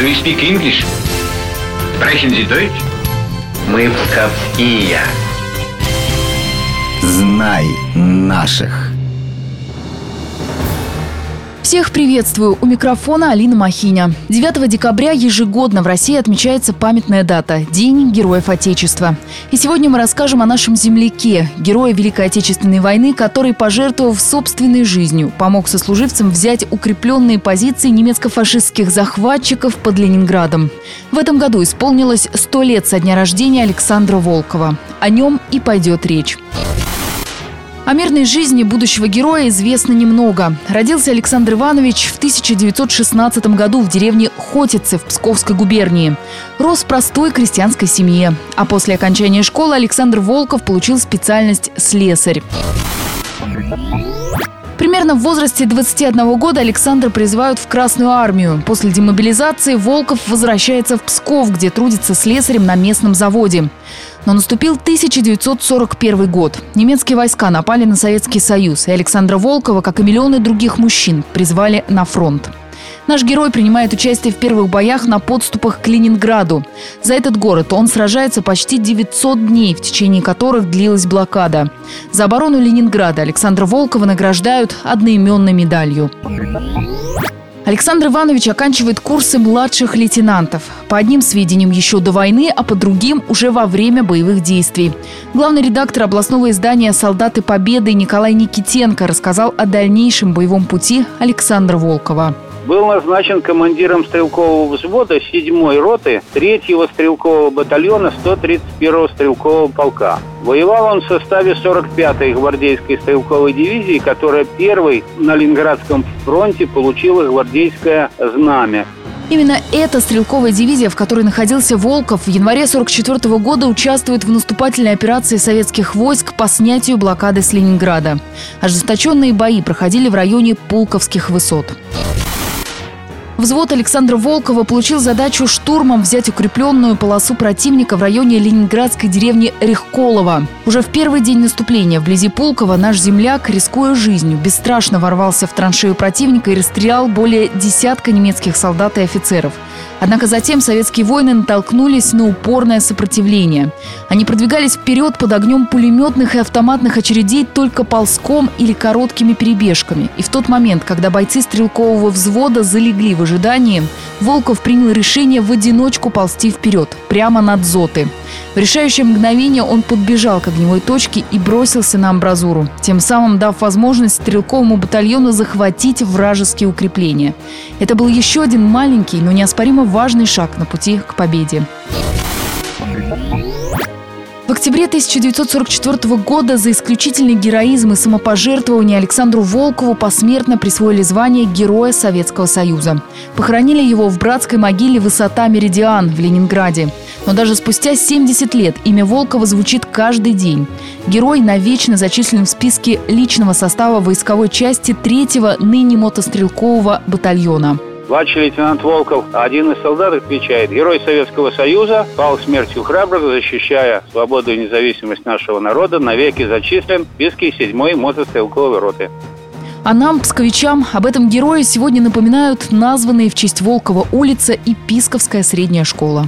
Do you speak English? Sprechen Sie Deutsch? Мы псковские. Знай наших. Всех приветствую. У микрофона Алина Махиня. 9 декабря ежегодно в России отмечается памятная дата – День Героев Отечества. И сегодня мы расскажем о нашем земляке, герое Великой Отечественной войны, который, пожертвовав собственной жизнью, помог сослуживцам взять укрепленные позиции немецко-фашистских захватчиков под Ленинградом. В этом году исполнилось 100 лет со дня рождения Александра Волкова. О нем и пойдет речь. О мирной жизни будущего героя известно немного. Родился Александр Иванович в 1916 году в деревне Хотицы в Псковской губернии. Рос в простой крестьянской семье. А после окончания школы Александр Волков получил специальность слесарь. Примерно в возрасте 21 года Александра призывают в Красную армию. После демобилизации Волков возвращается в Псков, где трудится слесарем на местном заводе. Но наступил 1941 год. Немецкие войска напали на Советский Союз, и Александра Волкова, как и миллионы других мужчин, призвали на фронт. Наш герой принимает участие в первых боях на подступах к Ленинграду. За этот город он сражается почти 900 дней, в течение которых длилась блокада. За оборону Ленинграда Александра Волкова награждают одноименной медалью. Александр Иванович оканчивает курсы младших лейтенантов. По одним сведениям еще до войны, а по другим уже во время боевых действий. Главный редактор областного издания «Солдаты Победы» Николай Никитенко рассказал о дальнейшем боевом пути Александра Волкова был назначен командиром стрелкового взвода 7-й роты 3-го стрелкового батальона 131-го стрелкового полка. Воевал он в составе 45-й гвардейской стрелковой дивизии, которая первой на Ленинградском фронте получила гвардейское знамя. Именно эта стрелковая дивизия, в которой находился Волков, в январе 1944 года участвует в наступательной операции советских войск по снятию блокады с Ленинграда. Ожесточенные бои проходили в районе Пулковских высот. Взвод Александра Волкова получил задачу штурмом взять укрепленную полосу противника в районе ленинградской деревни Рехколово. Уже в первый день наступления вблизи Пулкова наш земляк, рискуя жизнью, бесстрашно ворвался в траншею противника и расстрелял более десятка немецких солдат и офицеров – Однако затем советские воины натолкнулись на упорное сопротивление. Они продвигались вперед под огнем пулеметных и автоматных очередей только ползком или короткими перебежками. И в тот момент, когда бойцы стрелкового взвода залегли в ожидании, Волков принял решение в одиночку ползти вперед, прямо над Зоты. В решающее мгновение он подбежал к огневой точке и бросился на амбразуру, тем самым дав возможность стрелковому батальону захватить вражеские укрепления. Это был еще один маленький, но неоспоримо важный шаг на пути к победе. В октябре 1944 года за исключительный героизм и самопожертвование Александру Волкову посмертно присвоили звание Героя Советского Союза. Похоронили его в братской могиле «Высота Меридиан» в Ленинграде. Но даже спустя 70 лет имя Волкова звучит каждый день. Герой навечно зачислен в списке личного состава войсковой части 3-го ныне мотострелкового батальона – Младший лейтенант Волков, один из солдат, отвечает, герой Советского Союза, пал смертью храброго, защищая свободу и независимость нашего народа, навеки зачислен в списке 7-й мотострелковой роты. А нам, псковичам, об этом герое сегодня напоминают названные в честь Волкова улица и Писковская средняя школа.